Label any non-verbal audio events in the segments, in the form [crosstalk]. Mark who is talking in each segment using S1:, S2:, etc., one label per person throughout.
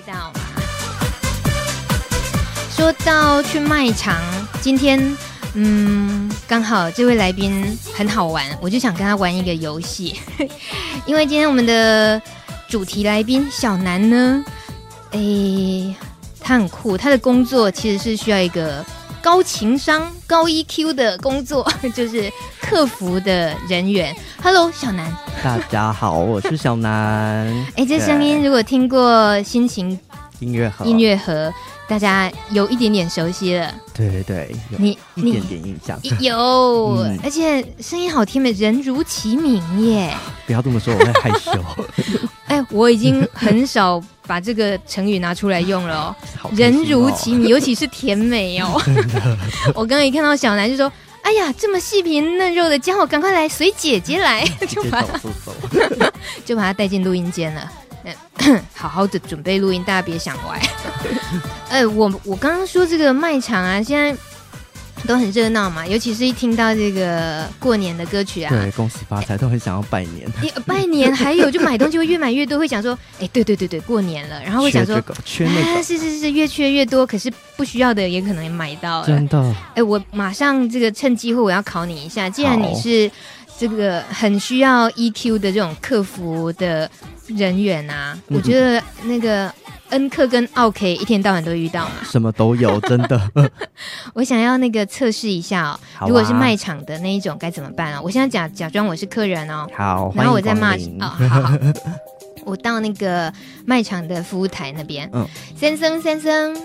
S1: 味道嘛。说到去卖场，今天嗯，刚好这位来宾很好玩，我就想跟他玩一个游戏。[laughs] 因为今天我们的主题来宾小南呢，诶，他很酷，他的工作其实是需要一个高情商、高 EQ 的工作，[laughs] 就是客服的人员。Hello，小南。
S2: 大家好，我是小南。[laughs]
S1: 哎，这声音如果听过心情
S2: 音乐盒，
S1: 音乐盒。大家有一点点熟悉了，
S2: 对对对，
S1: 你
S2: 一点点印象 [laughs]
S1: 有，嗯、而且声音好听的，人如其名耶。
S2: 不要这么说，我会害羞。
S1: 哎，我已经很少把这个成语拿出来用了哦。[laughs] 哦人如其名，尤其是甜美哦。[laughs] 我刚刚一看到小南就说：“哎呀，这么细皮嫩肉的家伙，赶快来随姐姐来。[laughs] ”就把他就把他带进录音间了。[coughs] 好好的准备录音，大家别想歪。哎，我我刚刚说这个卖场啊，现在都很热闹嘛，尤其是一听到这个过年的歌曲啊，
S2: 对，恭喜发财，都很想要拜年。
S1: 拜年，还有就买东西会越买越多，会想说，哎，对对对对，过年了，然后会想说，
S2: 缺那个，
S1: 是是是，越缺越多，可是不需要的也可能也买到了。
S2: 真的，
S1: 哎，我马上这个趁机会我要考你一下，既然你是这个很需要 EQ 的这种客服的。人员啊，嗯、我觉得那个恩客跟奥 K 一天到晚都遇到嘛，
S2: 什么都有，真的。[laughs]
S1: 我想要那个测试一下哦，啊、如果是卖场的那一种该怎么办啊？我现在假假装我是客人哦，
S2: 好，
S1: 然后我再骂哦，好，好，我到那个卖场的服务台那边，嗯，先生先生，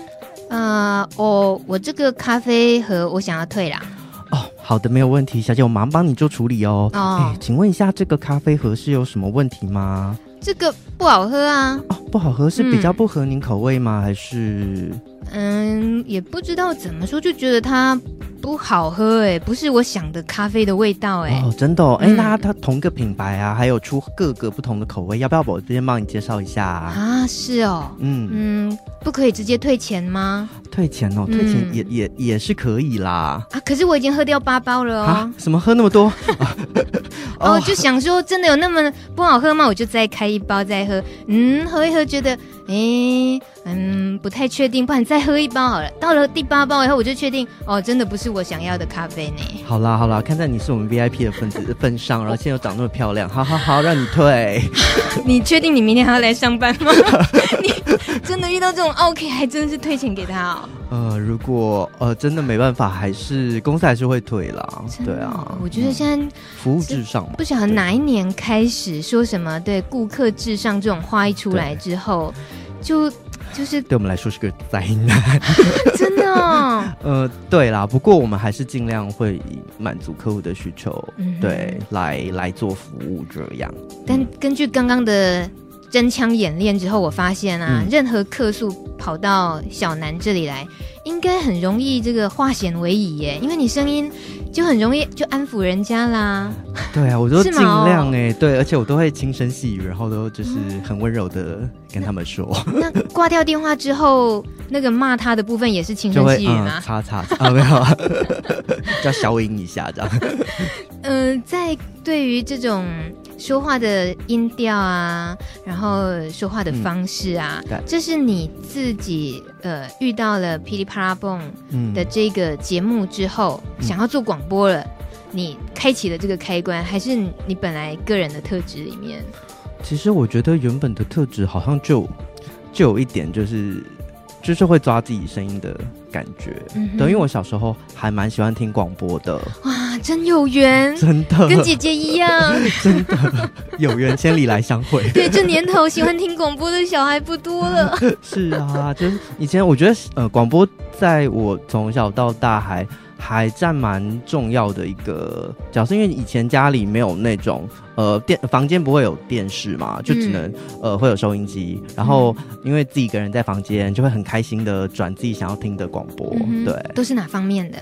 S1: 呃，我我这个咖啡盒我想要退啦。
S2: 哦，好的，没有问题，小姐，我马上帮你做处理哦。哦、欸，请问一下，这个咖啡盒是有什么问题吗？
S1: 这个不好喝啊！
S2: 哦，不好喝是比较不合您口味吗？嗯、还是？
S1: 嗯，也不知道怎么说，就觉得它不好喝哎，不是我想的咖啡的味道哎。
S2: 哦，真的哦，哎、嗯，那它同个品牌啊，还有出各个不同的口味，要不要我这边帮你介绍一下啊？
S1: 啊，是哦，嗯嗯，不可以直接退钱吗？
S2: 退钱哦，退钱也、嗯、也也是可以啦。
S1: 啊，可是我已经喝掉八包了哦。
S2: 啊？什么喝那么多？[laughs]
S1: 哦，就想说真的有那么不好喝吗？我就再开一包再喝。嗯，喝一喝觉得，哎，嗯，不太确定，不然再喝一包好了。到了第八包以后，我就确定，哦，真的不是我想要的咖啡呢。
S2: 好啦好啦，看在你是我们 VIP 的份子的份上，然后现在又长那么漂亮，好好好，让你退。[laughs]
S1: 你确定你明天还要来上班吗？[laughs] 你真的遇到这种 OK，还真的是退钱给他哦。
S2: 呃，如果呃真的没办法，还是公司还是会退啦。对啊，
S1: 我觉得现在、嗯、
S2: 服务至上嘛，
S1: 不晓得哪一年开始说什么对顾客至上这种话一出来之后，对就就是
S2: 对我们来说是个灾难，[laughs]
S1: 真的、哦。[laughs]
S2: 呃，对啦，不过我们还是尽量会以满足客户的需求，对，来来做服务这样。
S1: 但根据刚刚的。真枪演练之后，我发现啊，嗯、任何客诉跑到小南这里来，应该很容易这个化险为夷耶，因为你声音就很容易就安抚人家啦。
S2: 对啊，我都尽量哎，哦、对，而且我都会轻声细语，然后都就是很温柔的跟他们说。嗯、[laughs] 那挂掉电话之后，那个骂他的部分也是轻声细语吗？擦擦 [laughs] 啊，没有啊，[laughs] 叫消音一下这样。
S1: 嗯、呃，在对于这种。说话的音调啊，然后说话的方式啊，嗯、这是你自己呃遇到了噼里啪啦蹦的这个节目之后，嗯、想要做广播了，你开启了这个开关，还是你本来个人的特质里面？
S2: 其实我觉得原本的特质好像就就有一点，就是就是会抓自己声音的感觉。嗯哼，对，因为我小时候还蛮喜欢听广播的。
S1: 真有缘，
S2: 真的。
S1: 跟姐姐一样，[laughs]
S2: 真的。有缘千里来相会。[laughs]
S1: 对，这年头喜欢听广播的小孩不多了。[laughs]
S2: 是啊，就是以前我觉得呃，广播在我从小到大还还占蛮重要的一个角色，因为以前家里没有那种呃电房间不会有电视嘛，就只能、嗯、呃会有收音机，然后因为自己一个人在房间就会很开心的转自己想要听的广播，嗯、对，
S1: 都是哪方面的？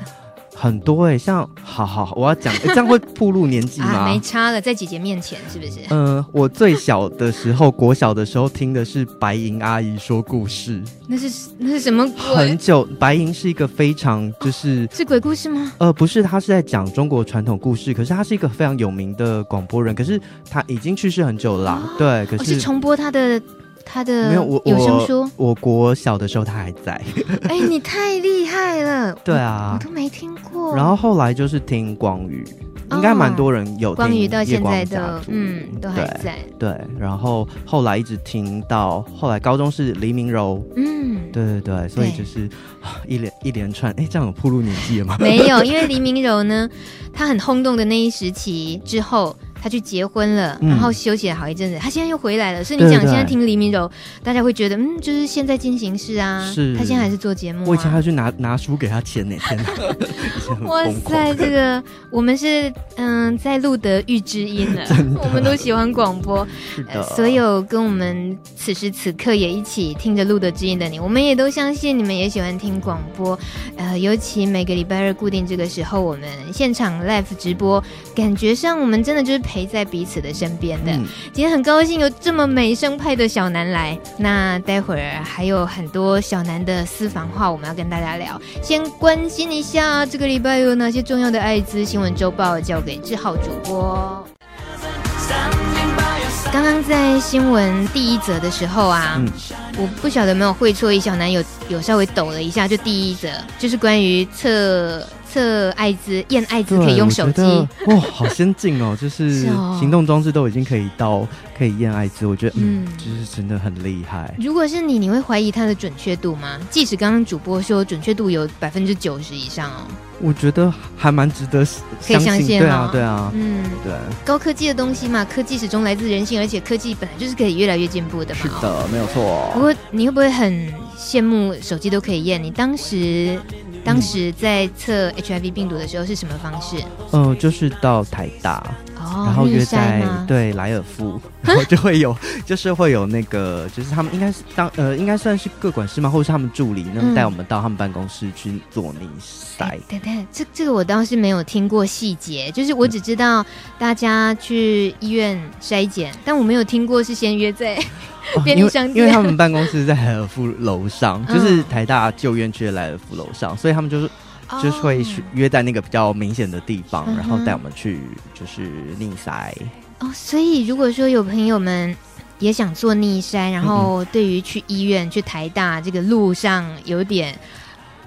S2: 很多哎、欸，像好好，我要讲、欸，[laughs] 这样会暴露年纪吗、啊？
S1: 没差了，在姐姐面前是不是？
S2: 嗯、呃，我最小的时候，国小的时候听的是白银阿姨说故事。
S1: 那是那是什么鬼？
S2: 很久，白银是一个非常就是、
S1: 哦、是鬼故事吗？
S2: 呃，不是，他是在讲中国传统故事，可是他是一个非常有名的广播人，可是他已经去世很久了啦。哦、对，可是、
S1: 哦、是重播他的。他的
S2: 没有我
S1: 有声书？
S2: 我，我国小的时候他还在。[laughs]
S1: 哎、欸，你太厉害了！[laughs]
S2: 对啊，
S1: 我都没听过。
S2: 然后后来就是听光禹。应该蛮多人有听
S1: 光宇到现在
S2: 的，
S1: 嗯，都还在。
S2: 对，然后后来一直听到后来高中是黎明柔，
S1: 嗯，
S2: 对对对，所以就是 [laughs] 一连一连串，哎，这样有铺路年纪了吗？
S1: 没有，因为黎明柔呢，他很轰动的那一时期之后。他去结婚了，然后休息了好一阵子，嗯，他现在又回来了。所以你讲现在听黎明柔，大家会觉得嗯，就是现在进行式啊。是，他现在还是做节目，啊。
S2: 我以前还去拿拿书给他签呢，天哪！[laughs] [laughs]
S1: 哇塞，这个我们是嗯在录得遇知音了，[laughs] 我们都喜欢广播。所有跟我们此时此刻也一起听着录得知音的你，我们也都相信你们也喜欢听广播。呃，尤其每个礼拜二固定这个时候，我们现场 live 直播，感觉上我们真的就是。陪在彼此的身边的，嗯，今天很高兴有这么美声派的小南来。那待会儿还有很多小南的私房话，我们要跟大家聊。先关心一下这个礼拜有哪些重要的艾滋新闻周报，交给志浩主播。刚刚在新闻第一则的时候啊，嗯，我不晓得有没有会错意，小南有有稍微抖了一下，就第一则就是关于测。测艾滋验艾滋可以用手机，
S2: 哇，好先进哦！[laughs] 就是行动装置都已经可以到可以验艾滋，我觉得嗯，就是真的很厉害。
S1: 如果是你，你会怀疑它的准确度吗？即使刚刚主播说准确度有百分之九十以上哦，
S2: 我觉得还蛮值得
S1: 可以相信。
S2: 对啊，对啊，
S1: 嗯，对，高科技的东西嘛，科技始终来自人性，而且科技本来就是可以越来越进步的嘛。
S2: 是的，没有错。
S1: 不过你会不会很羡慕手机都可以验？你当时？当时在测 HIV 病毒的时候是什么方式？
S2: 嗯、就是到台大，哦、然后约在对莱尔夫，然后就会有，[laughs] 就是会有那个，就是他们应该是当呃，应该算是各管事嘛，或者是他们助理，那么带我们到他们办公室去做逆筛。
S1: 对对，这这个我倒是没有听过细节，就是我只知道大家去医院筛检，但我没有听过是先约在。[laughs]
S2: 因为他们办公室在莱尔夫楼上，[laughs] 就是台大旧院区的莱尔夫楼上，所以他们就是就是会约在那个比较明显的地方，然后带我们去就是逆塞。
S1: 哦，所以如果说有朋友们也想做逆山，然后对于去医院、去台大这个路上有点。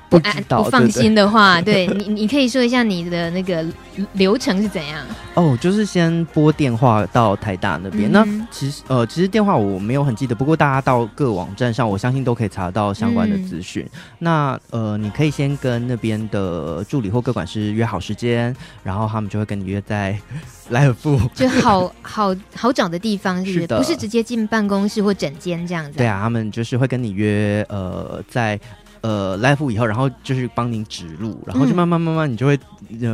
S1: 不安不放心的话，对，你，你可以说一下你的那个流程是怎样？
S2: 哦，就是先拨电话到台大那边。嗯、那其实呃，其实电话我没有很记得，不过大家到各网站上，我相信都可以查到相关的资讯。嗯、那呃，你可以先跟那边的助理或各管师约好时间，然后他们就会跟你约在 [laughs] 莱尔富，
S1: 就好好好找的地方是不是？是的，不是直接进办公室或整间这样子。
S2: 对啊，他们就是会跟你约呃在。呃，live 以后，然后就是帮您指路，然后就慢慢慢慢，你就会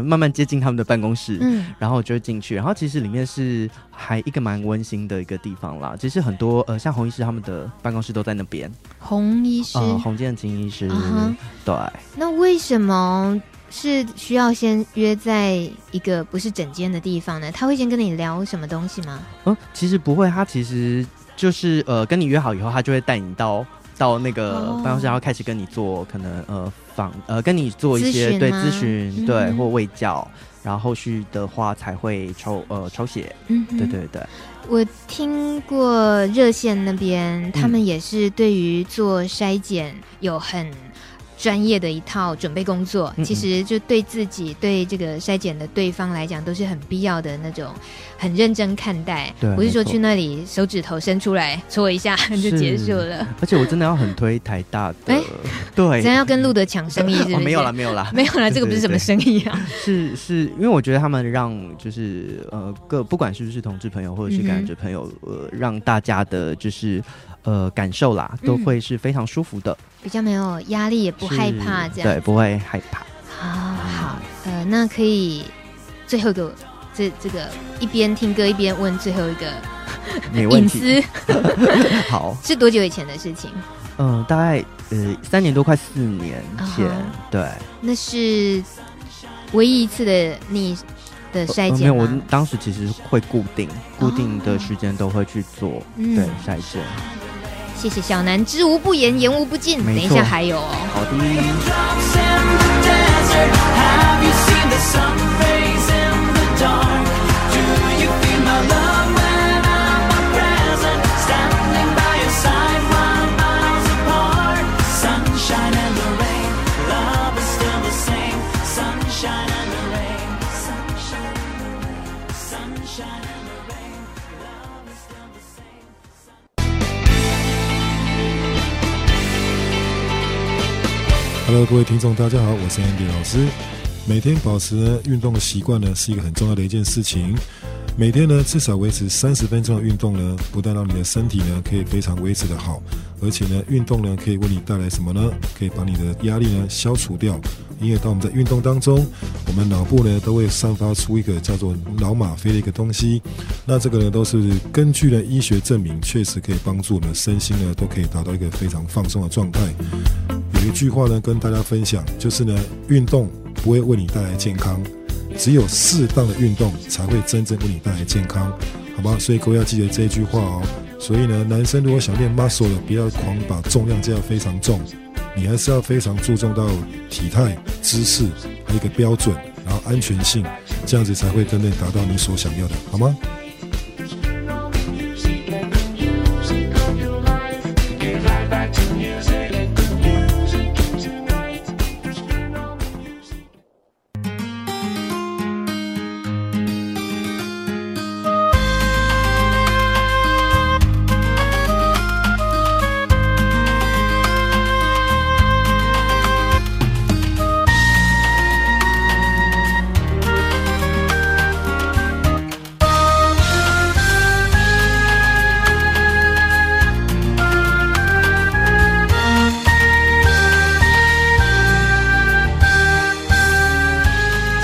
S2: 慢慢接近他们的办公室，嗯，然后就会进去，然后其实里面是还一个蛮温馨的一个地方啦。其实很多呃，像洪医师他们的办公室都在那边。
S1: 洪医师，
S2: 呃、洪建清医师，uh-huh. 对。
S1: 那为什么是需要先约在一个不是整间的地方呢？他会先跟你聊什么东西吗？
S2: 嗯，其实不会，他其实就是呃，跟你约好以后，他就会带你到。到那个办公室，然后开始跟你做可能呃访呃跟你做一些对咨询对或卫教，然后后续的话才会抽呃抽血。嗯，对对对。
S1: 我听过热线那边，他们也是对于做筛检有很。专业的一套准备工作，其实就对自己、对这个筛检的对方来讲，都是很必要的那种，很认真看待。不是说去那里手指头伸出来搓一下就结束了。
S2: 而且我真的要很推台大的，欸、[laughs] 对，
S1: 咱要跟路德抢生意 [laughs] 是不是？
S2: 哦，没有啦，没有啦，[laughs]
S1: 没有啦，这个不是什么生意啊。
S2: 对对对，是是因为我觉得他们让就是呃各不管是不是同志朋友或者是感染者朋友，嗯，呃，让大家的就是。呃，感受啦，都会是非常舒服的，嗯、
S1: 比较没有压力，也不害怕这样，
S2: 对，不会害怕。
S1: 好好，呃，那可以最后一个，这这个一边听歌一边问最后一个隐私，[laughs]
S2: 好，[laughs]
S1: 是多久以前的事情？
S2: 嗯、呃，大概呃三年多，快四年前，uh. 对，
S1: 那是唯一一次的你的筛检、呃、没有，
S2: 我当时其实会固定固定的时间都会去做，oh. 对筛检。
S1: 谢谢小南，知无不言，言无不尽。等一下还有哦。
S2: 好的。
S3: 各位听众，大家好，我是 Andy 老师。每天保持运动的习惯呢，是一个很重要的一件事情。每天呢至少维持三十分钟的运动呢，不但让你的身体呢可以非常维持的好，而且呢运动呢可以为你带来什么呢？可以把你的压力呢消除掉。因为当我们在运动当中，我们脑部呢都会散发出一个叫做脑吗啡的一个东西。那这个呢都是根据呢医学证明，确实可以帮助我们身心呢都可以达到一个非常放松的状态。有一句话呢跟大家分享，就是呢运动不会为你带来健康。只有适当的运动才会真正为你带来健康，好吗？所以各位要记得这句话哦。所以呢，男生如果想练 muscle 的，不要狂把重量加得非常重，你还是要非常注重到体态、姿势，还有一个标准，然后安全性，这样子才会真正达到你所想要的，好吗？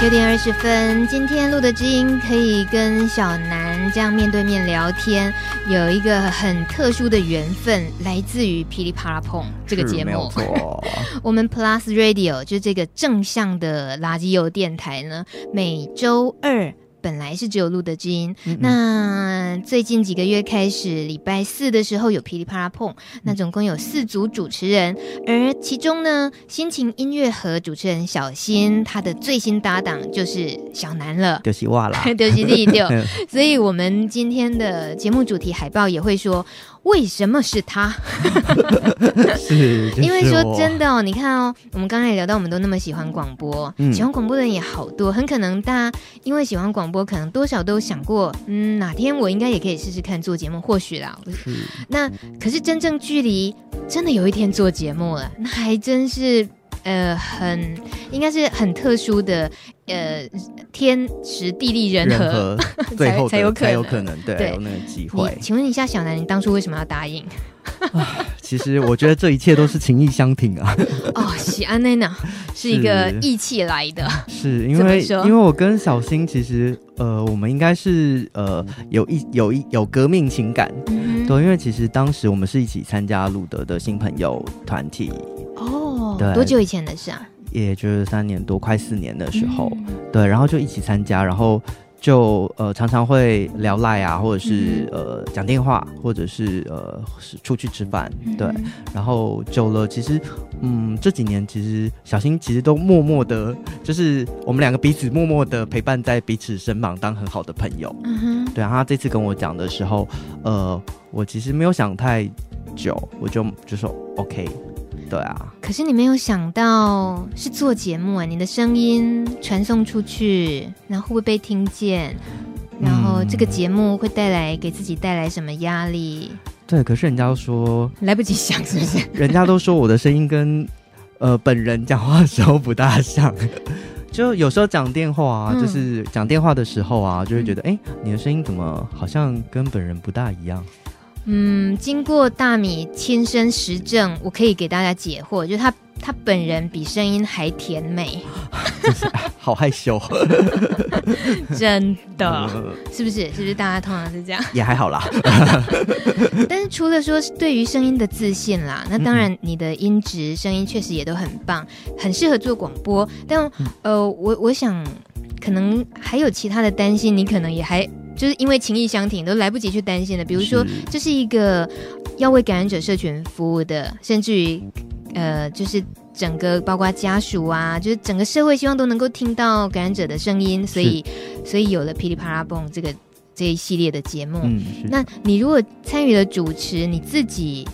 S1: 九点二十分，今天录的知音可以跟小南这样面对面聊天，有一个很特殊的缘分，来自于噼里啪啦碰这个节目。[laughs] 我们 Plus Radio 就这个正向的垃圾油电台呢，每周二。本来是只有路德之音，嗯嗯，那最近几个月开始，礼拜四的时候有噼里啪啦碰，那总共有四组主持人，而其中呢，心情音乐盒主持人小新，他的最新搭档就是小南了，
S2: 丢西袜了，
S1: 丢西地丢，[laughs] 所以我们今天的节目主题海报也会说。为什么是他？[laughs]
S2: 是，
S1: 因为说真的哦，你看哦，我们刚才也聊到，我们都那么喜欢广播，嗯、喜欢广播的人也好多，很可能大家因为喜欢广播，可能多少都想过，嗯，哪天我应该也可以试试看做节目，或许啦。是。那可是真正距离真的有一天做节目了，那还真是。呃，很应该是很特殊的，呃，天时地利人和，人和 [laughs] 最后才有可能，才有可能，对，对有那个机会。请问一下，小南，你当初为什么要答应？
S2: 其实我觉得这一切都是情义相挺啊。[laughs]
S1: 哦，喜安内娜，是一个义气来的，
S2: 是因为因为我跟小新其实呃，我们应该是呃有一有一有革命情感，嗯、对，因为其实当时我们是一起参加路德的新朋友团体。
S1: 哦，对，多久以前的事啊？
S2: 也就是三年多，快四年的时候，嗯、对，然后就一起参加，然后就呃常常会聊赖啊，或者是、嗯、呃讲电话，或者是呃是出去吃饭，对，嗯、然后久了，其实嗯这几年其实小新其实都默默的，就是我们两个彼此默默的陪伴在彼此身旁，当很好的朋友。嗯哼，对，然后他这次跟我讲的时候，呃，我其实没有想太久，我就就说 OK。对啊，
S1: 可是你没有想到是做节目啊，你的声音传送出去，然后会不会被听见？然后这个节目会带来给自己带来什么压力？
S2: 对，可是人家都说
S1: 来不及想，是不是？
S2: 人家都说我的声音跟呃本人讲话的时候不大像，[laughs] 就有时候讲电话啊，嗯、就是讲电话的时候啊，就会觉得哎、嗯，你的声音怎么好像跟本人不大一样？
S1: 嗯，经过大米亲身实证，我可以给大家解惑，就是他他本人比声音还甜美，[laughs]
S2: 好害羞，[laughs]
S1: 真的，是不是？是不是大家通常是这样？
S2: 也还好啦，[laughs]
S1: 但是除了说是对于声音的自信啦，那当然你的音质、声音确实也都很棒，很适合做广播。但呃，我我想可能还有其他的担心，你可能也还。就是因为情谊相挺，都来不及去担心的。比如说，这是一个要为感染者社群服务的，甚至于，呃，就是整个包括家属啊，就是整个社会希望都能够听到感染者的声音，所以，所以有了噼里啪啦蹦这个这一系列的节目。嗯，那你如果参与了主持，你自己。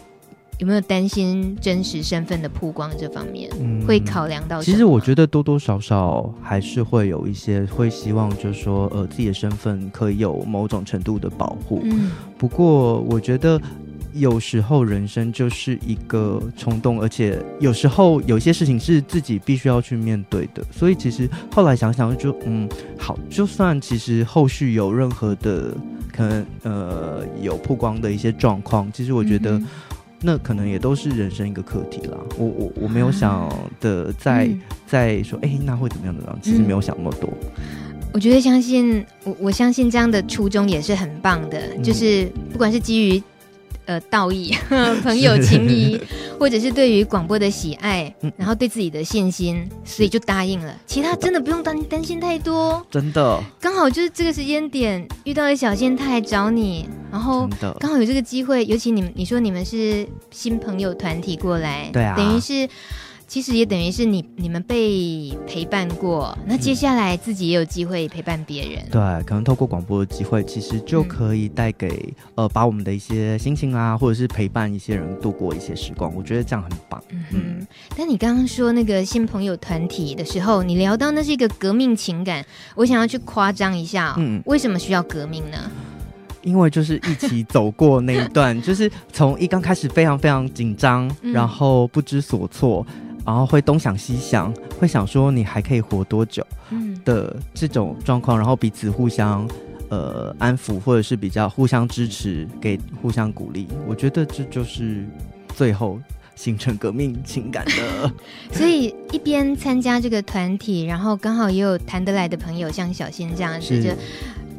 S1: 有没有担心真实身份的曝光这方面？嗯，会考量到？
S2: 其实我觉得多多少少还是会有一些会希望，就是说，呃，自己的身份可以有某种程度的保护。嗯，不过我觉得有时候人生就是一个冲动，而且有时候有些事情是自己必须要去面对的。所以其实后来想想就，就嗯，好，就算其实后续有任何的可能，呃，有曝光的一些状况，其实我觉得那可能也都是人生一个课题啦。我我我没有想的在在说，哎、欸，那会怎么样怎么样？其实没有想那么多。
S1: 我觉得相信我，我相信这样的初衷也是很棒的，嗯、就是不管是基于。呃，道义、[laughs] [laughs] 朋友情谊，[laughs] 或者是对于广播的喜爱，嗯，然后对自己的信心，所以就答应了。其他真的不用担担心太多，
S2: 真的。
S1: 刚好就是这个时间点遇到了小仙太找你，然后刚好有这个机会，尤其你们你说你们是新朋友团体过来，
S2: 对啊，
S1: 等于是。其实也等于是你你们被陪伴过，那接下来自己也有机会陪伴别人。
S2: 对，可能透过广播的机会，其实就可以带给、嗯、呃，把我们的一些心情啊，或者是陪伴一些人度过一些时光。我觉得这样很棒。嗯，
S1: 嗯，但你刚刚说那个新朋友团体的时候，你聊到那是一个革命情感，我想要去夸张一下、哦。嗯，为什么需要革命呢？
S2: 因为就是一起走过那一段，[laughs] 就是从一刚开始非常非常紧张，然后不知所措。然后会东想西想，会想说你还可以活多久的这种状况，然后彼此互相呃安抚，或者是比较互相支持，给互相鼓励。我觉得这就是最后形成革命情感的。[laughs]
S1: 所以一边参加这个团体，然后刚好也有谈得来的朋友，像小新这样子，就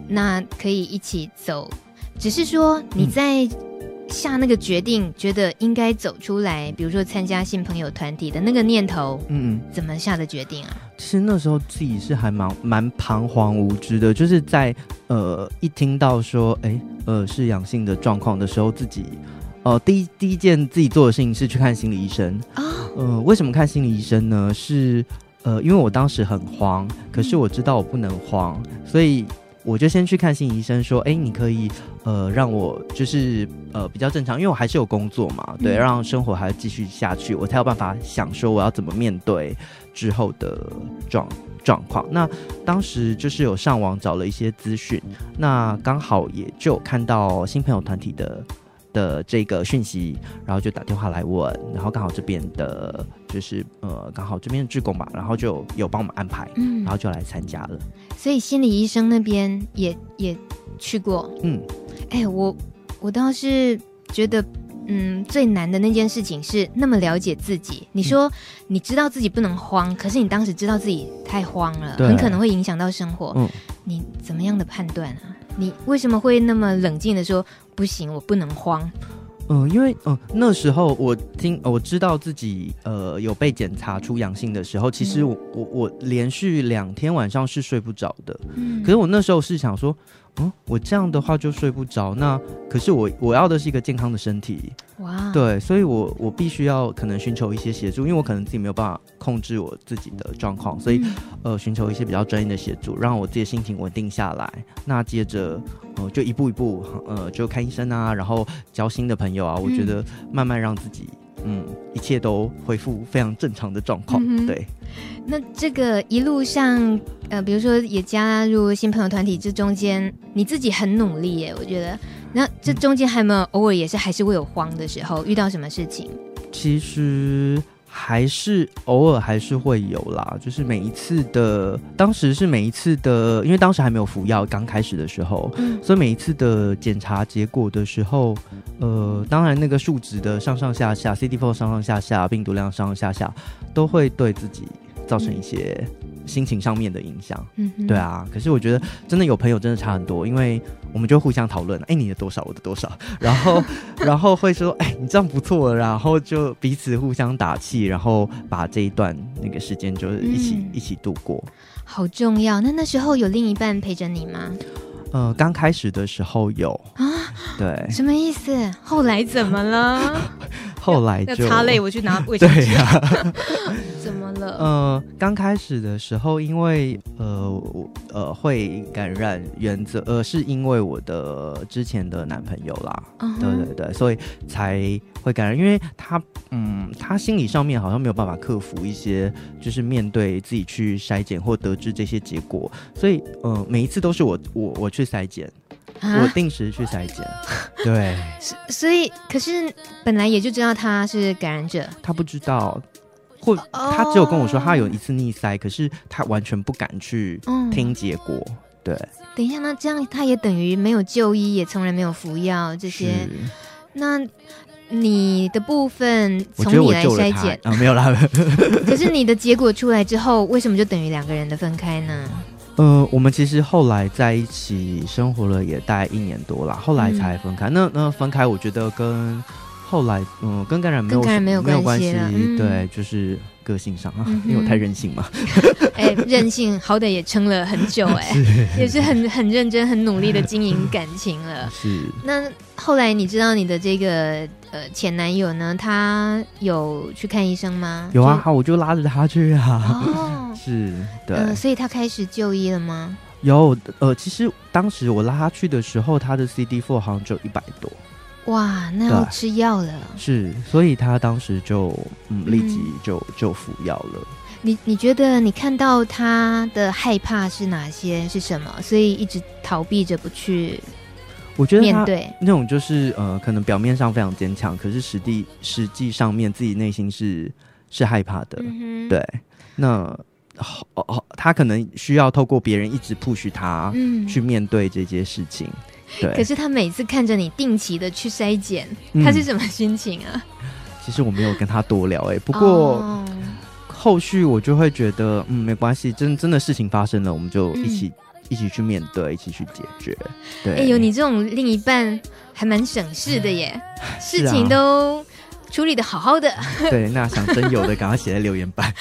S1: 那可以一起走。只是说你在、嗯。下那个决定，觉得应该走出来，比如说参加新朋友团体的那个念头，嗯，怎么下的决定啊？
S2: 其实那时候自己是还蛮蛮彷徨无知的，就是在呃一听到说，哎，呃是阳性的状况的时候，自己呃第一第一件自己做的事情是去看心理医生啊。呃，为什么看心理医生呢？是呃因为我当时很慌，可是我知道我不能慌，所以。我就先去看心理医生，说：“哎，你可以，呃，让我就是呃比较正常，因为我还是有工作嘛，对，让生活还要继续下去，我才有办法想说我要怎么面对之后的状状况。那当时就是有上网找了一些资讯，那刚好也就看到新朋友团体的。”的这个讯息，然后就打电话来问，然后刚好这边的，就是呃，刚好这边的志工吧，然后就有帮我们安排，嗯，然后就来参加了。
S1: 所以心理医生那边也也去过，嗯，哎、欸，我我倒是觉得，嗯，最难的那件事情是那么了解自己。你说你知道自己不能慌，可是你当时知道自己太慌了，很可能会影响到生活。嗯，你怎么样的判断啊？你为什么会那么冷静的说？不行，我不能慌。
S2: 嗯、呃，因为嗯、呃，那时候我听我知道自己呃有被检查出阳性的时候，其实我、嗯、我我连续两天晚上是睡不着的。嗯，可是我那时候是想说。嗯，我这样的话就睡不着。那可是我我要的是一个健康的身体。哇，对，所以我我必须要可能寻求一些协助，因为我可能自己没有办法控制我自己的状况，所以、嗯、呃寻求一些比较专业的协助，让我自己的心情稳定下来。那接着呃就一步一步呃就看医生啊，然后交新的朋友啊，我觉得慢慢让自己。嗯，一切都恢复非常正常的状况。嗯。对，
S1: 那这个一路上，呃，比如说也加入新朋友团体，这中间你自己很努力耶，我觉得。那这中间还有没有偶尔也是还是会有慌的时候？遇到什么事情？
S2: 其实。还是偶尔还是会有啦，就是每一次的，当时是每一次的，因为当时还没有服药，刚开始的时候，嗯，所以每一次的检查结果的时候，呃，当然那个数值的上上下下，CD4 上上下下，病毒量上上下下，都会对自己造成一些。心情上面的影响，嗯，对啊。可是我觉得真的有朋友真的差很多，因为我们就互相讨论，哎，你的多少，我的多少，[laughs] 然后然后会说，哎，你这样不错，然后就彼此互相打气，然后把这一段那个时间就是一起、嗯、一起度过，
S1: 好重要。那那时候有另一半陪着你吗？
S2: 呃，刚开始的时候有啊，对，
S1: 什么意思？后来怎么了？[laughs]
S2: 后来就
S1: 擦泪，我去拿卫 [laughs] 生纸。对呀、啊，[laughs] 怎么了？
S2: 呃，刚开始的时候，因为呃呃会感染，原则呃是因为我的之前的男朋友啦，uh-huh. 对对对，所以才会感染。因为他嗯，他心理上面好像没有办法克服一些，就是面对自己去筛检或得知这些结果，所以呃每一次都是我我我去筛检。
S1: 啊
S2: 我定时去筛检。对，[laughs]
S1: 所以可是本来也就知道他是感染者，
S2: 他不知道，或他只有跟我说他有一次逆塞，可是他完全不敢去听结果。嗯、对，
S1: 等一下，那这样他也等于没有就医，也从来没有服药这些。那你的部分从你来筛检
S2: 啊，没有啦。[laughs]
S1: 可是你的结果出来之后，为什么就等于两个人的分开呢？
S2: 呃，我们其实后来在一起生活了也大概一年多了，后来才分开。嗯、那那分开，我觉得跟后来嗯跟感染没有没有关系，嗯、对，就是个性上啊，因为我太任性嘛。[laughs]
S1: 哎、欸，任性好歹也撑了很久哎、[laughs] 欸，是也是很很认真、很努力的经营感情了。[laughs]
S2: 是。
S1: 那后来你知道你的这个呃前男友呢？他有去看医生吗？
S2: 有啊，就我就拉着他去啊。
S1: 哦。
S2: 是，对、
S1: 呃，所以他开始就医了吗？
S2: 有，呃，其实当时我拉他去的时候，他的 CD4 好像就一百多。
S1: 哇，那要吃药了。
S2: 是，所以他当时就嗯立即就、嗯、就服药了。
S1: 你你觉得你看到他的害怕是哪些？是什么？所以一直逃避着不去。
S2: 我觉得
S1: 面对
S2: 那种就是呃，可能表面上非常坚强，可是实际实际上面自己内心是是害怕的。嗯、对，那。哦哦，他可能需要透过别人一直 push 他，嗯，去面对这些事情。对，
S1: 可是他每次看着你定期的去筛检，嗯、他是什么心情啊？
S2: 其实我没有跟他多聊，哎，不过后续我就会觉得，嗯，没关系，真真的事情发生了，我们就一起、嗯、一起去面对，一起去解决。对，
S1: 哎呦，你这种另一半还蛮省事的耶，[laughs] 事情都。处理的好好的，[laughs]
S2: 对，那想真有的，赶快写在留言板。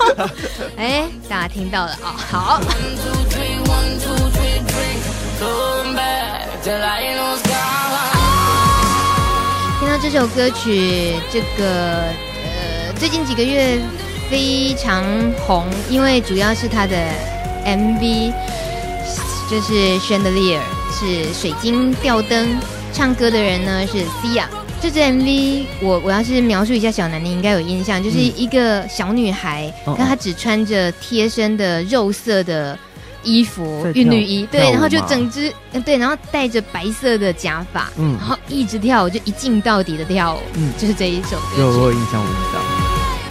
S2: [laughs]
S1: 哎、欸，大家听到了啊、哦，好。听到这首歌曲，这个呃，最近几个月非常红，因为主要是它的 MV，就是 Chandelier，是水晶吊灯，唱歌的人呢是 Sia。这支 MV，我我要是描述一下小南，你应该有印象，就是一个小女孩，但、嗯、她只穿着贴身的肉色的衣服，韵律衣，对，然后就整只，对，然后戴着白色的假发，嗯，然后一直跳舞，就一镜到底的跳舞，嗯，就是这一首歌。
S2: 有我有印象，我知道。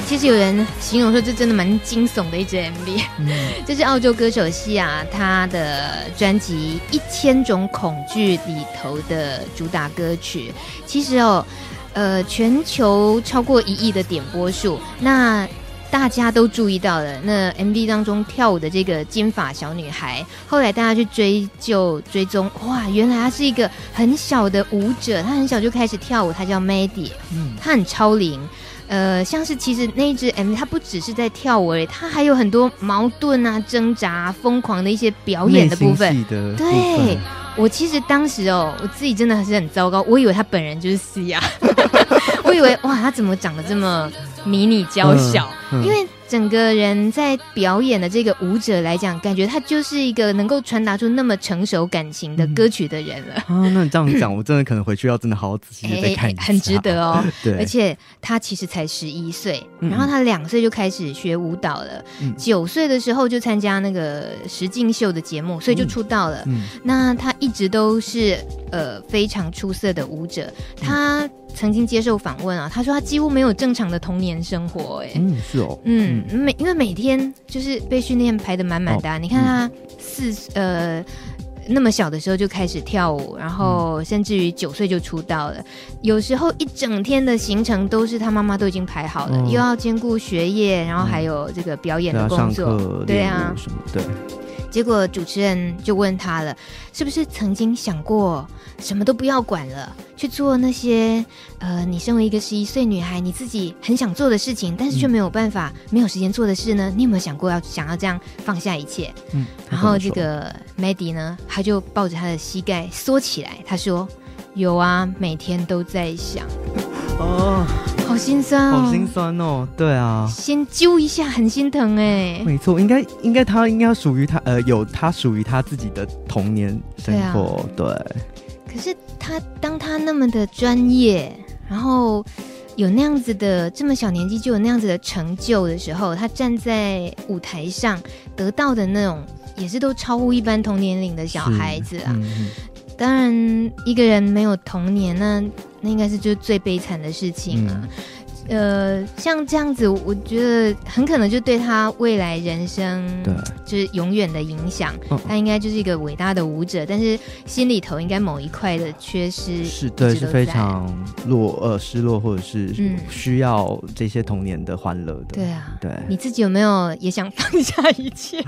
S1: 其实有人形容说，这真的蛮惊悚的一支 MV。嗯，[laughs] 这是澳洲歌手西亚他的专辑《一千种恐惧》里头的主打歌曲。其实哦，呃，全球超过一亿的点播数，那大家都注意到了。那 MV 当中跳舞的这个金发小女孩，后来大家去追究追踪，哇，原来她是一个很小的舞者，她很小就开始跳舞，她叫 Maddie，嗯，她很超龄。呃，像是其实那一支 MV，它不只是在跳舞而已，它还有很多矛盾啊、挣扎、啊、疯狂的一些表演的部分。
S2: 的部分
S1: 对，我其实当时哦，我自己真的还是很糟糕，我以为他本人就是 Sia，我以为哇，他怎么长得这么迷你娇小？因为。整个人在表演的这个舞者来讲，感觉他就是一个能够传达出那么成熟感情的歌曲的人了。
S2: 嗯、啊，那你这样讲，我真的可能回去要真的好好仔细再看一下，
S1: 很值得哦。[laughs]
S2: 对，
S1: 而且他其实才十一岁，然后他两岁就开始学舞蹈了，九、嗯、岁的时候就参加那个实境秀的节目，所以就出道了。那他一直都是呃非常出色的舞者，他。曾经接受访问啊，他说他几乎没有正常的童年生活，欸，哎，
S2: 嗯，是哦，
S1: 嗯，每因为每天就是被训练排的满满的，啊，哦，你看他四呃那么小的时候就开始跳舞，然后甚至于九岁就出道了，有时候一整天的行程都是他妈妈都已经排好了，嗯，又要兼顾学业，然后还有这个表演的工作，对啊，什么
S2: 对。
S1: 结果主持人就问他了，是不是曾经想过什么都不要管了，去做那些呃，你身为一个十一岁女孩，你自己很想做的事情，但是却没有办法、嗯、没有时间做的事呢？你有没有想过要想要这样放下一切？嗯，然后这个 Maddie 呢，他就抱着他的膝盖缩起来，他说：“有啊，每天都在想。”哦。好心酸哦，
S2: 好心酸哦，对啊，
S1: 先揪一下，很心疼哎。
S2: 没错，应该应该他应该属于他呃，有他属于他自己的童年生活，对，啊、对。
S1: 可是他当他那么的专业，然后有那样子的这么小年纪就有那样子的成就的时候，他站在舞台上得到的那种，也是都超乎一般同年龄的小孩子啊。当然一个人没有童年，那那应该是就是最悲惨的事情啊。嗯呃，像这样子，我觉得很可能就对他未来人生，对，就是永远的影响。他应该就是一个伟大的舞者，但是心里头应该某一块的缺失，
S2: 是对，是非常落呃失落，或者是需要这些童年的欢乐的。
S1: 对啊，
S2: 对，
S1: 你自己有没有也想放下一切？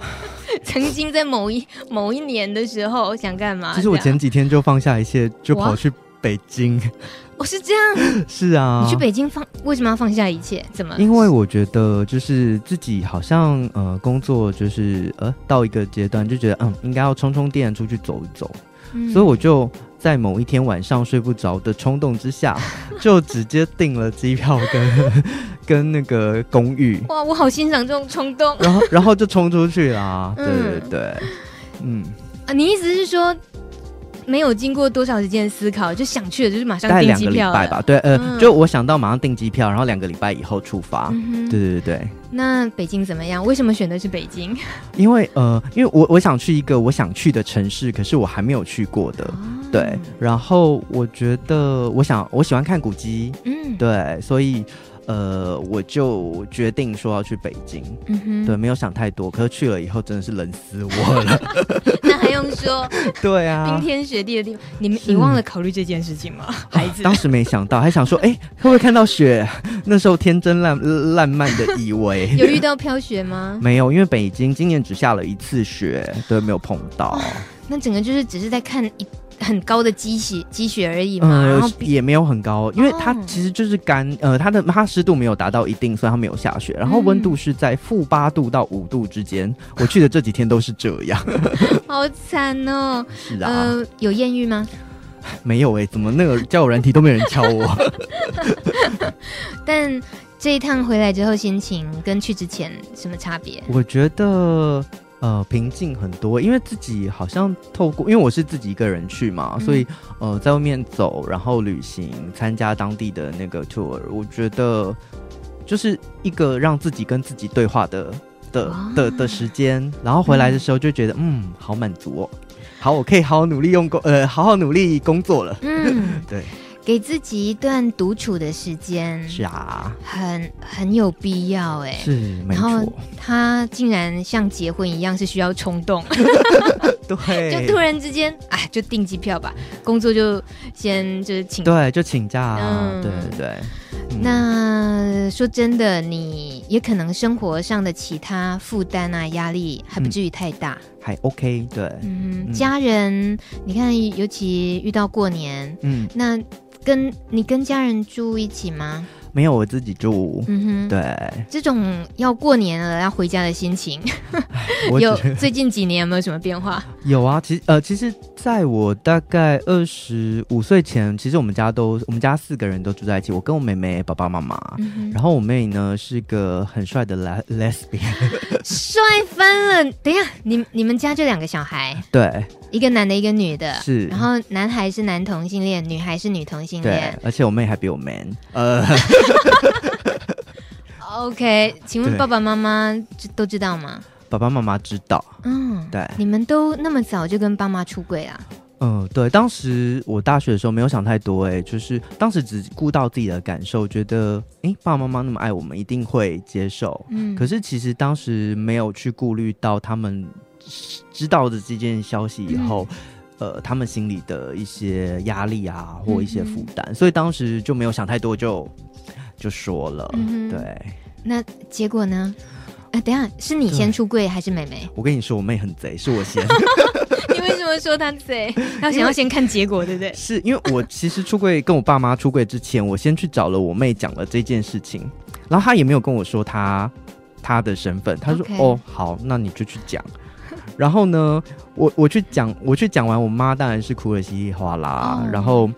S1: [laughs] 曾经在某一某一年的时候想干嘛？
S2: 其实我前几天就放下一切，就跑去北京。
S1: 我、哦、是这样，[laughs]
S2: 是啊。
S1: 你去北京放，为什么要放下一切？怎么？
S2: 因为我觉得就是自己好像呃工作就是呃到一个阶段就觉得嗯应该要充充电出去走一走，嗯、所以我就在某一天晚上睡不着的冲动之下，[laughs] 就直接订了机票跟 [laughs] 跟那个公寓。
S1: 哇，我好欣赏这种冲动。
S2: 然后然后就冲出去啦，对对对，嗯
S1: 啊，你意思是说？没有经过多少时间思考就想去了，就是马上订机票。
S2: 大概两个礼拜吧，对，呃，嗯、就我想到马上订机票，然后两个礼拜以后出发。嗯、对对对对。
S1: 那北京怎么样？为什么选的是北京？
S2: 因为呃，因为我我想去一个我想去的城市，可是我还没有去过的。哦、对，然后我觉得我想我喜欢看古迹，嗯，对，所以。呃，我就决定说要去北京，嗯哼，对，没有想太多，可是去了以后真的是冷死我了。[laughs]
S1: 那还用说？[laughs] 对啊，冰天雪地的地方，你们你忘了考虑这件事情吗？孩子，
S2: 当时没想到，还想说，哎、欸，会不会看到雪？那时候天真烂烂漫的以为，[laughs]
S1: 有遇到飘雪吗？
S2: 没有，因为北京今年只下了一次雪，对，没有碰到。[laughs]
S1: 那整个就是只是在看一。很高的积雪，积雪而已嘛，然后、
S2: 呃、也没有很高，因为它其实就是干，呃，它的它湿度没有达到一定，所以它没有下雪。然后温度是在负八度到五度之间，我去的这几天都是这样，[laughs]
S1: 好惨哦。
S2: 是啊，
S1: 呃，有艳遇吗？[laughs]
S2: 没有哎、欸，怎么那个交友软体都没人敲我？[laughs]
S1: 但这一趟回来之后，心情跟去之前什么差别？
S2: 我觉得。呃，平静很多，因为自己好像透过，因为我是自己一个人去嘛，嗯、所以呃，在外面走，然后旅行，参加当地的那个 tour，我觉得就是一个让自己跟自己对话的的的的时间，然后回来的时候就觉得嗯，嗯，好满足哦，好，我可以好好努力用工，呃，好好努力工作了，嗯，[laughs] 对。
S1: 给自己一段独处的时间，
S2: 是啊，
S1: 很很有必要哎，
S2: 是。然后
S1: 他竟然像结婚一样，是需要冲动，[laughs]
S2: 对，
S1: 就突然之间，哎，就订机票吧，工作就先就是请，
S2: 对，就请假，嗯，对对对。
S1: 那说真的，你也可能生活上的其他负担啊、压力还不至于太大，
S2: 还 OK，对，
S1: 嗯，家人，你看，尤其遇到过年，嗯，那。跟你跟家人住一起吗？
S2: 没有，我自己住。嗯哼，对，
S1: 这种要过年了要回家的心情，[laughs] 有最近几年有没有什么变化？
S2: 有啊，其实呃，其实在我大概二十五岁前，其实我们家都我们家四个人都住在一起，我跟我妹妹、爸爸妈妈，嗯、然后我妹呢是个很帅的 lesbian，
S1: 帅翻了。等一下，你你们家就两个小孩？
S2: 对。
S1: 一个男的，一个女的，
S2: 是，
S1: 然后男孩是男同性恋，女孩是女同性
S2: 恋，而且我妹还比我 man，[laughs] [laughs] 呃 [laughs]
S1: OK，请问爸爸妈妈都知道吗？
S2: 爸爸妈妈知道，嗯，对，
S1: 你们都那么早就跟爸妈出轨啊？
S2: 嗯，对，当时我大学的时候没有想太多，哎，就是当时只顾到自己的感受，觉得，哎，爸爸妈妈那么爱我们，一定会接受，嗯，可是其实当时没有去顾虑到他们。知道的这件消息以后，嗯、呃，他们心里的一些压力啊，或一些负担，嗯、所以当时就没有想太多就，就就说了。嗯、对，
S1: 那结果呢？哎、呃，等下，是你先出柜还是妹妹？
S2: 我跟你说，我妹很贼，是我先。[laughs]
S1: 你为什么说她贼？[laughs] 要想要先看结果，对不对？
S2: 是因为我其实出柜跟我爸妈出柜之前，我先去找了我妹讲了这件事情，然后她也没有跟我说她她的身份，她说.哦好，那你就去讲。然后呢，我我去讲，我去讲完，我妈当然是哭得稀里哗啦。Oh. 然后，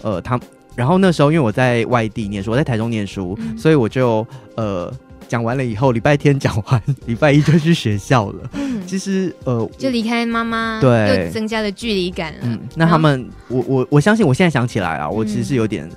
S2: 呃，她，然后那时候因为我在外地念书，我在台中念书，嗯、所以我就呃讲完了以后，礼拜天讲完，[laughs] 礼拜一就去学校了。嗯、其实呃，
S1: 就离开妈妈，
S2: 对，
S1: 又增加了距离感了。
S2: 嗯，那他们，我我我相信，我现在想起来啊，我其实是有点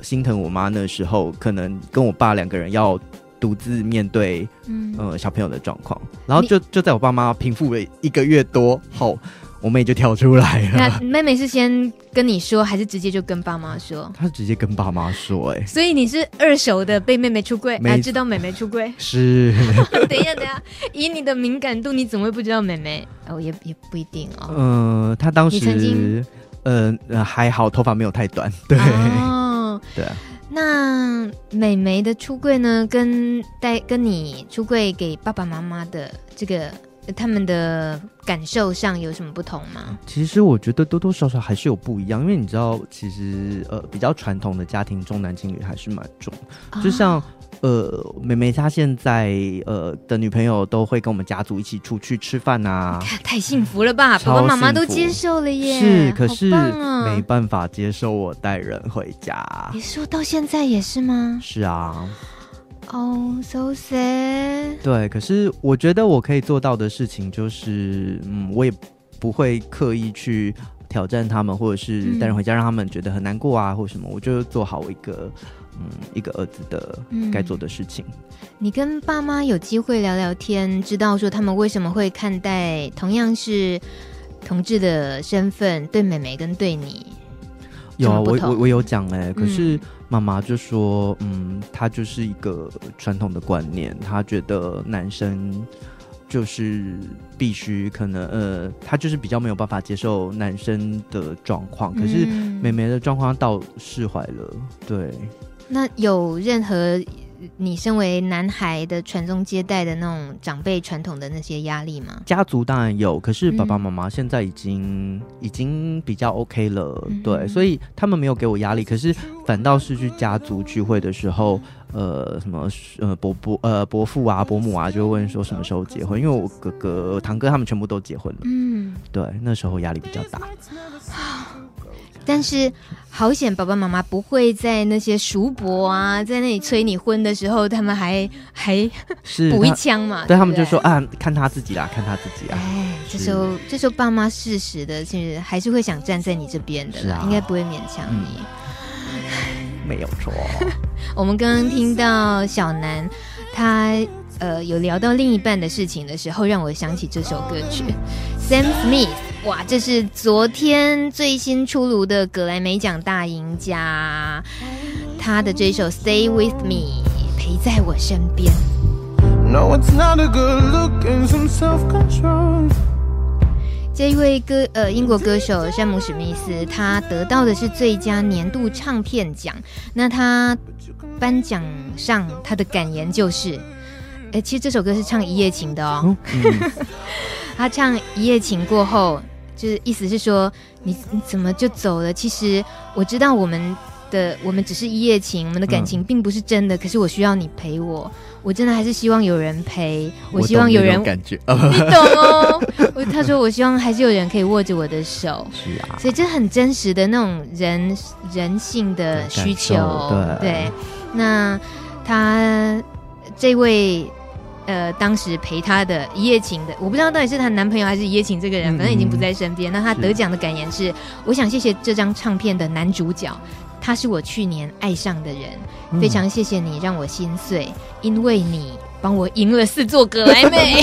S2: 心疼我妈那时候，可能跟我爸两个人要。独自面对，嗯、呃，小朋友的状况，然后就就在我爸妈平复了一个月多后，我妹就跳出来了。
S1: 那妹妹是先跟你说，还是直接就跟爸妈说？
S2: 她直接跟爸妈说、欸，哎，
S1: 所以你是二手的被妹妹出柜，还知道妹妹出柜？[laughs]
S2: 是。[laughs]
S1: 等一下，等一下，以你的敏感度，你怎么会不知道妹妹？哦，也也不一定哦。
S2: 嗯、呃，她当时，曾经呃呃还好，头发没有太短。对，哦，对啊。
S1: 那美眉的出柜呢，跟带跟你出柜给爸爸妈妈的这个。他们的感受上有什么不同吗？
S2: 其实我觉得多多少少还是有不一样，因为你知道，其实呃比较传统的家庭重男轻女还是蛮重，啊、就像呃妹妹她现在呃的女朋友都会跟我们家族一起出去吃饭啊，[laughs]
S1: 太幸福了吧，爸爸妈妈都接受了耶，
S2: 是，可是、啊、没办法接受我带人回家。
S1: 你说到现在也是吗？
S2: 是啊。
S1: 哦、oh，so sad。
S2: 对，可是我觉得我可以做到的事情就是，嗯，我也不会刻意去挑战他们，或者是带人回家让他们觉得很难过啊，或什么。我就做好一个，嗯，一个儿子的该做的事情。
S1: 嗯、你跟爸妈有机会聊聊天，知道说他们为什么会看待同样是同志的身份，对妹妹跟对你
S2: 有啊，我我我有讲哎、欸，可是。嗯妈妈就说：“嗯，她就是一个传统的观念，她觉得男生就是必须可能呃，她就是比较没有办法接受男生的状况。可是妹妹的状况倒释怀了。对，
S1: 那有任何？”你身为男孩的传宗接代的那种长辈传统的那些压力吗？
S2: 家族当然有，可是爸爸妈妈现在已经、嗯、已经比较 OK 了，嗯、对，所以他们没有给我压力。可是反倒是去家族聚会的时候，呃，什么呃伯伯呃伯父啊伯母啊，就会问说什么时候结婚？因为我哥哥堂哥他们全部都结婚了，嗯，对，那时候压力比较大。[laughs]
S1: 但是好险，爸爸妈妈不会在那些叔伯啊，在那里催你婚的时候，他们还 [laughs] 还补一枪嘛？
S2: 对，他们就说啊，看他自己啦，看他自己啊。
S1: 哎，这时候这时候爸妈适时的，其实还是会想站在你这边的，啊、应该不会勉强你。
S2: 嗯、没有错。[laughs]
S1: 我们刚刚听到小南他呃有聊到另一半的事情的时候，让我想起这首歌曲，Sam Smith。哇，这是昨天最新出炉的格莱美奖大赢家，他的这首《Stay with Me》陪在我身边。No, it's not a good look and some self-control. 这一位歌呃英国歌手山姆史密斯，他得到的是最佳年度唱片奖。那他颁奖上他的感言就是，哎，其实这首歌是唱一夜情的哦。嗯、[laughs] 他唱一夜情过后。就是意思是说，你你怎么就走了？其实我知道我们的我们只是一夜情，我们的感情并不是真的。嗯、可是我需要你陪我，我真的还是希望有人陪。我希望有人
S2: 感觉，
S1: 你懂哦。我他说我希望还是有人可以握着我的手。
S2: 是啊，
S1: 所以这很真实的那种人人性的需求。对，对，那他这位。呃，当时陪她的一夜情的，我不知道到底是她男朋友还是一夜情这个人，嗯、反正已经不在身边。那她得奖的感言是：是我想谢谢这张唱片的男主角，他是我去年爱上的人，嗯、非常谢谢你让我心碎，因为你帮我赢了四座格莱美。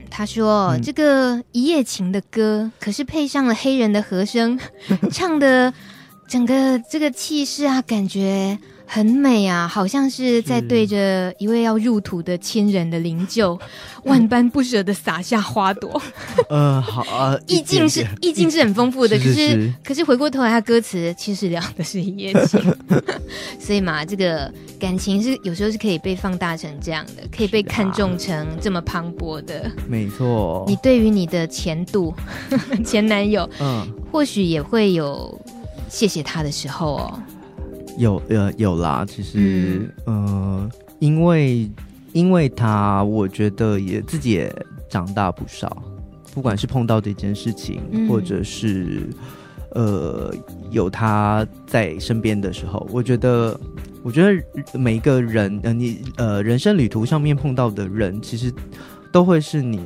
S1: 他说：“嗯、这个一夜情的歌，可是配上了黑人的和声，[laughs] 唱的整个这个气势啊，感觉很美啊，好像是在对着一位要入土的亲人的灵柩，[laughs] 万般不舍的撒下花朵。
S2: 呃，好 [laughs] 啊，
S1: 意境是意境是很丰富的，可是。可是回过头来，他歌词其实聊的是一夜情，[laughs] 所以嘛，这个感情是有时候是可以被放大成这样的，可以被看重成这么磅礴的。
S2: 没错，
S1: 你对于你的前度前男友，
S2: 嗯，
S1: 或许也会有谢谢他的时候哦。
S2: 有呃有啦，其实嗯、呃，因为因为他，我觉得也自己也长大不少，不管是碰到这件事情，嗯、或者是呃有他在身边的时候，我觉得我觉得每一个人呃你呃人生旅途上面碰到的人，其实都会是你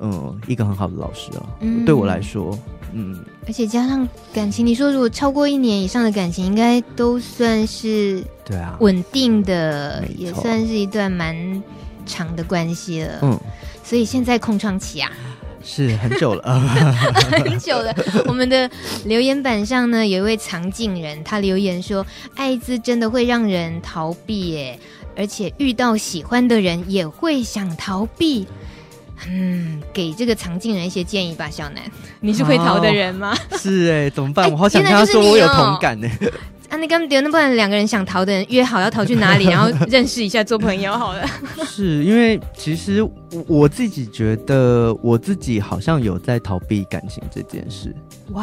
S2: 嗯、呃、一个很好的老师啊，嗯、对我来说。嗯，
S1: 而且加上感情，你说如果超过一年以上的感情，应该都算是对啊稳定的，也算是一段蛮长的关系了。嗯，所以现在空窗期啊，[laughs]
S2: 是很久了，[laughs]
S1: 很久了。我们的留言板上呢，有一位藏镜人，他留言说：“艾滋真的会让人逃避耶，而且遇到喜欢的人也会想逃避。”嗯，给这个藏镜人一些建议吧，小南，你是会逃的人吗？
S2: 哦、[laughs] 是哎，怎么办？我好想跟他说我有同感呢。[laughs]
S1: 啊，你刚刚那不然两个人想逃的人约好要逃去哪里，然后认识一下做朋友好了。[laughs]
S2: 是因为其实我自己觉得我自己好像有在逃避感情这件事。
S1: Why？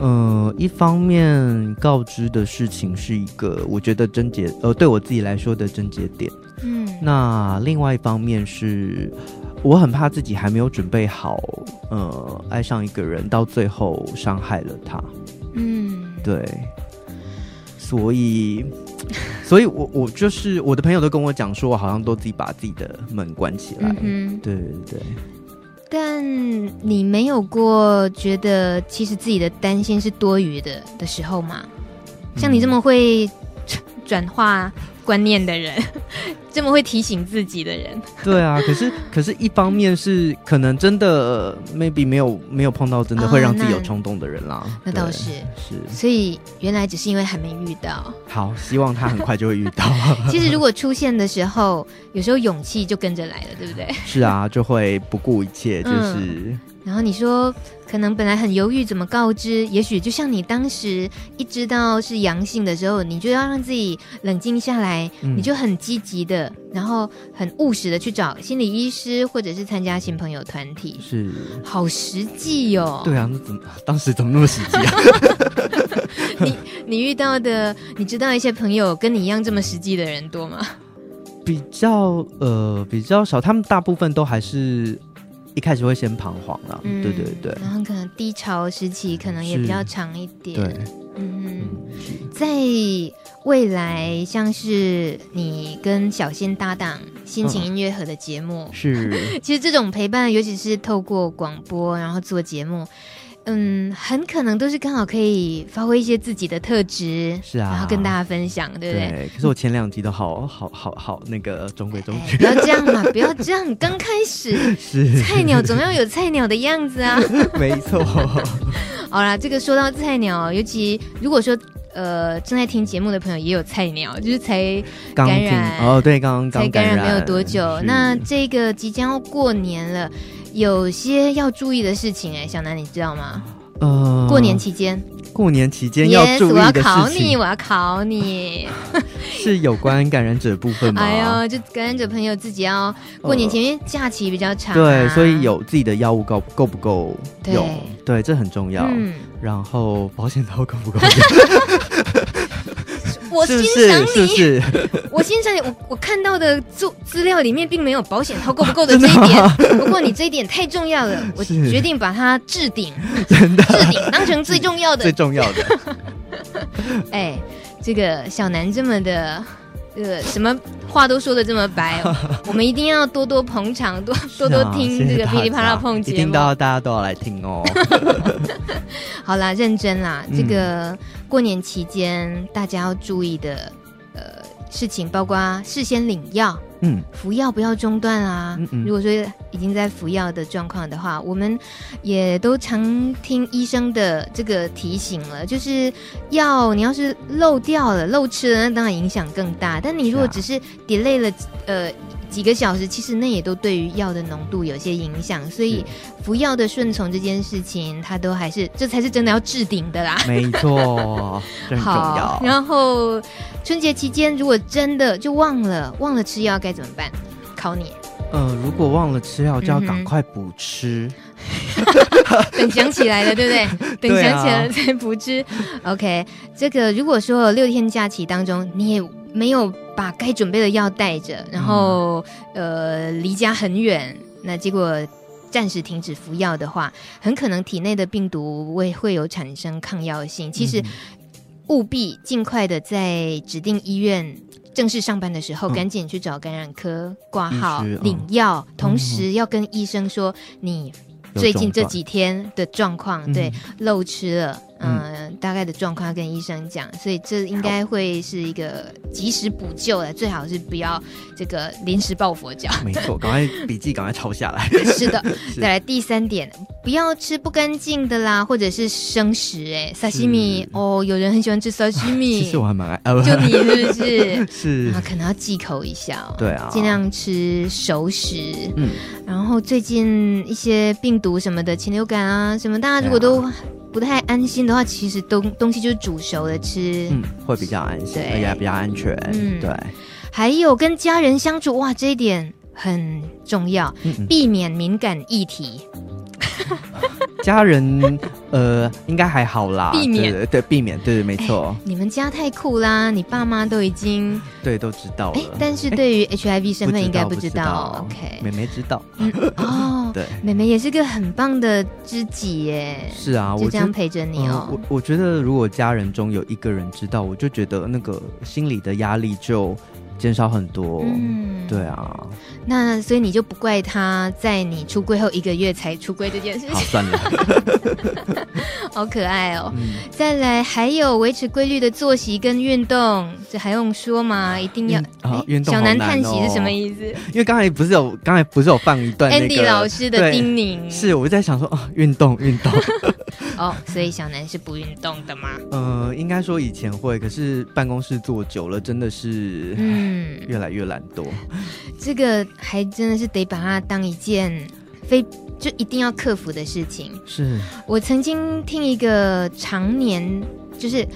S2: 嗯、呃，一方面告知的事情是一个我觉得症结，呃，对我自己来说的症结点。嗯，那另外一方面是。我很怕自己还没有准备好，呃，爱上一个人，到最后伤害了他。嗯，对。所以，所以我我就是我的朋友都跟我讲说，我好像都自己把自己的门关起来。嗯哼，对对对。
S1: 但你没有过觉得其实自己的担心是多余的的时候吗？像你这么会转化观念的人。[laughs] 这么会提醒自己的人，
S2: 对啊，可是可是，一方面是可能真的，maybe 没有没有碰到真的会让自己有冲动的人啦。
S1: 哦、那，那倒是
S2: 是，
S1: 所以原来只是因为还没遇到。
S2: 好，希望他很快就会遇到。[laughs]
S1: 其实如果出现的时候，有时候勇气就跟着来了，对不对？
S2: 是啊，就会不顾一切，就是。嗯
S1: 然后你说，可能本来很犹豫怎么告知，也许就像你当时一知道是阳性的时候，你就要让自己冷静下来，嗯、你就很积极的，然后很务实的去找心理医师，或者是参加新朋友团体，
S2: 是
S1: 好实际哦。
S2: 对啊，那怎么当时怎么那么实际啊？[laughs]
S1: 你你遇到的，你知道一些朋友跟你一样这么实际的人多吗？
S2: 比较呃比较少，他们大部分都还是。一开始会先彷徨了，嗯、对对对，
S1: 然后可能低潮时期可能也比较长一点，
S2: 对，
S1: 嗯哼，在未来像是你跟小仙搭档心情音乐盒的节目，
S2: 嗯、是，[laughs]
S1: 其实这种陪伴，尤其是透过广播然后做节目。嗯，很可能都是刚好可以发挥一些自己的特质，
S2: 是啊，
S1: 然后跟大家分享，对不对？
S2: 对。可是我前两集都好好好好那个中规中矩，
S1: 不要这样嘛，不要这样，刚开始 [laughs] 是菜鸟总要有菜鸟的样子啊，[laughs]
S2: 没错。
S1: 好啦，这个说到菜鸟，尤其如果说呃正在听节目的朋友也有菜鸟，就是才感染
S2: 哦，对，刚刚
S1: 才感染没有多久，那这个即将要过年了。有些要注意的事情，哎，小南，你知道吗？呃，过年期间，
S2: 过年期间要注意的事情，yes, 我要
S1: 考你，我要考你，[laughs]
S2: 是有关感染者部分吗？[laughs]
S1: 哎呦，就感染者朋友自己要过年前，因为假期比较长，啊，
S2: 对，所以有自己的药物够够不够用？对，对，这很重要。嗯，然后保险套够不够用？[laughs] [laughs]
S1: 我欣赏你，我欣赏你。我我看到的资资料里面并没有保险套够不够的这一点，不过你这一点太重要了，[laughs] 我决定把它置顶，[laughs]
S2: 真的？
S1: 置顶当成最重要的，
S2: 最重要的。
S1: 哎，这个小南这么的，呃，什么话都说的这么白哦，[laughs] 我们一定要多多捧场，多多多听这个噼里啪啦碰节目，
S2: 一听到大家都要来听哦。[laughs]
S1: 好啦，认真啦，这个。嗯过年期间，大家要注意的呃事情，包括事先领药，嗯，服药不要中断啊。嗯嗯，如果说已经在服药的状况的话，我们也都常听医生的这个提醒了，就是药你要是漏掉了、漏吃了，那当然影响更大。但你如果只是 delay 了，呃。几个小时，其实那也都对于药的浓度有些影响，所以服药的顺从这件事情，它都还是这才是真的要置顶的啦。
S2: 没错，[laughs] 很重要。
S1: 好，然后春节期间如果真的就忘了忘了吃药该怎么办？考你。
S2: 呃，如果忘了吃药，就要赶快补吃。
S1: 嗯、[laughs] 等想起来了，对不对？[laughs] 等想起来了再补吃。啊、OK，这个如果说六天假期当中你也没有。把该准备的药带着，然后、嗯、呃离家很远，那结果暂时停止服药的话，很可能体内的病毒会会有产生抗药性。其实务必尽快的在指定医院正式上班的时候，嗯、赶紧去找感染科挂号领药，嗯、同时要跟医生说你最近这几天的状况，对漏吃了。嗯、呃，大概的状况要跟医生讲，所以这应该会是一个及时补救的，最好是不要这个临时抱佛脚。[laughs]
S2: 没错，赶快笔记赶快抄下来。[laughs]
S1: 是的，[laughs] 是再来第三点，不要吃不干净的啦，或者是生食、欸。哎，沙西米哦，有人很喜欢吃沙西米，
S2: 其实我还蛮爱，呃、
S1: 就你是不是？
S2: 是，
S1: 可能要忌口一下、哦。
S2: 对啊，
S1: 尽量吃熟食。嗯，然后最近一些病毒什么的，禽流感啊什么，大家如果都。不太安心的话，其实东东西就是煮熟的吃，嗯，
S2: 会比较安心，对，而且比较安全，嗯，对。
S1: 还有跟家人相处，哇，这一点很重要，嗯嗯，避免敏感议题。[laughs]
S2: 家人呃，应该还好啦，避免对，对，避免对对没错、欸。
S1: 你们家太酷啦，你爸妈都已经 [laughs]
S2: 对都知道了。欸、
S1: 但是对于 HIV 身份应该不知道。OK，
S2: 妹妹知道。
S1: 嗯、哦，[laughs] 对，妹妹也是个很棒的知己耶。
S2: 是啊，
S1: 就这样陪着你哦。
S2: 呃、我我觉得如果家人中有一个人知道，我就觉得那个心理的压力就。减少很多，嗯，对啊，
S1: 那所以你就不怪他在你出柜后一个月才出柜这件事情。好，
S2: 算了，[laughs]
S1: 好可爱哦。嗯、再来，还有维持规律的作息跟运动，这还用说吗？一定要。小南叹息是什么意思？
S2: 因为刚才不是有，刚才不是有放一段、那个、
S1: Andy 老师的叮咛，
S2: 是我在想说，哦，运动，运动。[laughs]
S1: 哦，所以小南是不运动的吗？
S2: 呃，应该说以前会，可是办公室坐久了，真的是嗯，越来越懒惰。
S1: 这个还真的是得把它当一件非就一定要克服的事情。
S2: 是
S1: 我曾经听一个常年就是。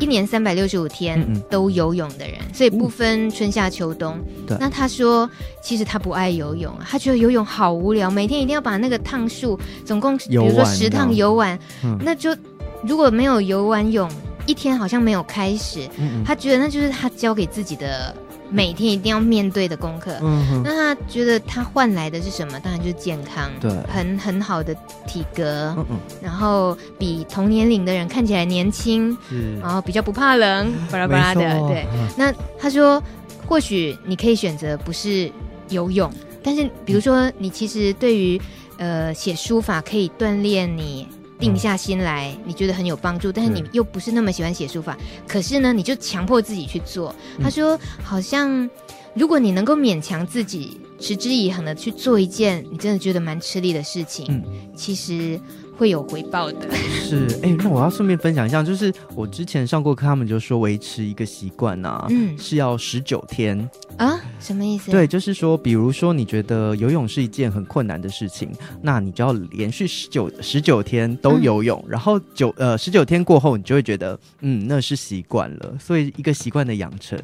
S1: 一年三百六十五天都游泳的人，嗯嗯，所以不分春夏秋冬。对，那他说，其实他不爱游泳，他觉得游泳好无聊，每天一定要把那个趟数，总共比如说十趟游完，嗯、那就如果没有游完泳，一天好像没有开始。嗯嗯，他觉得那就是他交给自己的。每天一定要面对的功课，嗯哼，那他觉得他换来的是什么？当然就是健康，对，很很好的体格，嗯嗯，然后比同年龄的人看起来年轻，是，然后比较不怕冷，巴拉巴拉的，对。那他说，或许你可以选择不是游泳，但是比如说你其实对于呃写书法可以锻炼你。定下心来，你觉得很有帮助，但是你又不是那么喜欢写书法，嗯、可是呢，你就强迫自己去做。他说，好像如果你能够勉强自己，持之以恒的去做一件你真的觉得蛮吃力的事情，嗯、其实。会有回报的，[laughs]
S2: 是哎、欸，那我要顺便分享一下，就是我之前上过课，他们就说维持一个习惯啊，嗯，是要十九天
S1: 啊，什么意思？
S2: 对，就是说，比如说你觉得游泳是一件很困难的事情，那你就要连续十九十九天都游泳，嗯、然后九呃十九天过后，你就会觉得嗯，那是习惯了，所以一个习惯的养成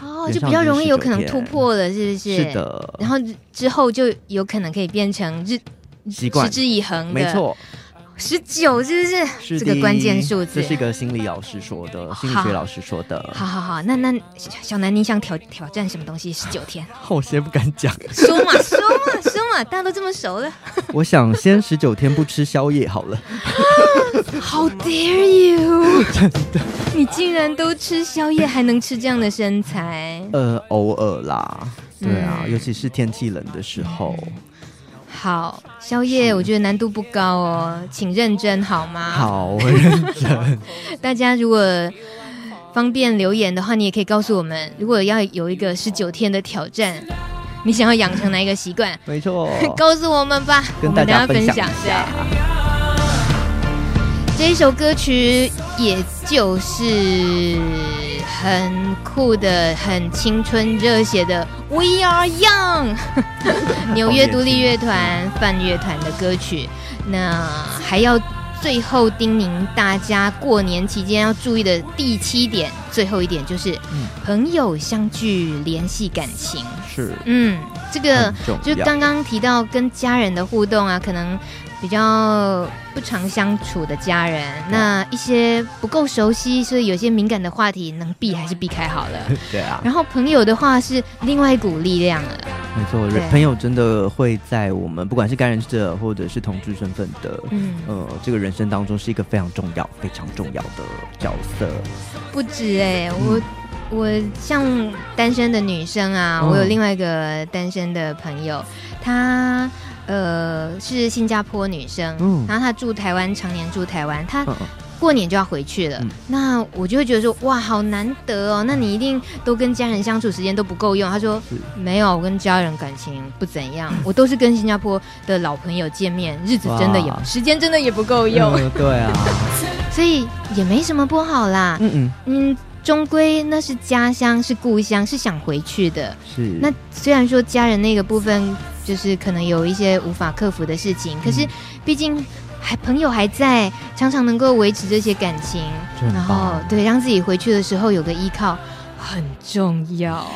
S1: 哦，就比较容易有可能突破了，是不是？
S2: 是的，
S1: 然后之后就有可能可以变成日习惯，持之以恒，
S2: 没错。
S1: 十九是不是？是这个关键数字。
S2: 这是一个心理老师说的，心理学老师说的。
S1: 好好好，那那小南，你想挑挑战什么东西？十九天？[laughs]
S2: 我先不敢讲。
S1: 说嘛说嘛说嘛，大家都这么熟了。[laughs]
S2: 我想先十九天不吃宵夜好了。[laughs]
S1: How dare you！真的，你竟然都吃宵夜，还能吃这样的身材？
S2: 呃，偶尔啦。对啊，嗯、尤其是天气冷的时候。
S1: 好，宵夜我觉得难度不高哦，请认真好吗？
S2: 好，我认真。
S1: 大家如果方便留言的话，你也可以告诉我们，如果要有一个十九天的挑战，你想要养成哪一个习惯？
S2: 没错，[laughs]
S1: 告诉我们吧，
S2: 跟大家分享
S1: 一下。这一首歌曲，也就是很酷的、很青春热血的《We Are Young [laughs]》，纽约独立乐团泛乐团的歌曲。那还要最后叮咛大家，过年期间要注意的第七点，最后一点就是，朋友相聚联系感情。
S2: 是，
S1: 嗯，这个就刚刚提到跟家人的互动啊，可能。比较不常相处的家人，那一些不够熟悉，所以有些敏感的话题能避还是避开好了。[laughs]
S2: 对啊。
S1: 然后朋友的话是另外一股力量了。
S2: 没错，朋友真的会在我们不管是感染者或者是同居身份的，嗯呃，这个人生当中是一个非常重要、非常重要的角色。
S1: 不止哎、欸，我我像单身的女生啊，我有另外一个单身的朋友，她。呃，是新加坡女生，嗯，然后她住台湾，常年住台湾，她过年就要回去了。嗯、那我就会觉得说，哇，好难得哦。那你一定都跟家人相处时间都不够用。她说没有，我跟家人感情不怎样，[laughs] 我都是跟新加坡的老朋友见面，日子真的也时间真的也不够用。
S2: 嗯、对啊，[laughs]
S1: 所以也没什么不好啦。嗯嗯嗯，终归那是家乡，是故乡，是想回去的。
S2: 是。
S1: 那虽然说家人那个部分。就是可能有一些无法克服的事情，可是毕竟还朋友还在，常常能够维持这些感情，然后对让自己回去的时候有个依靠很重要。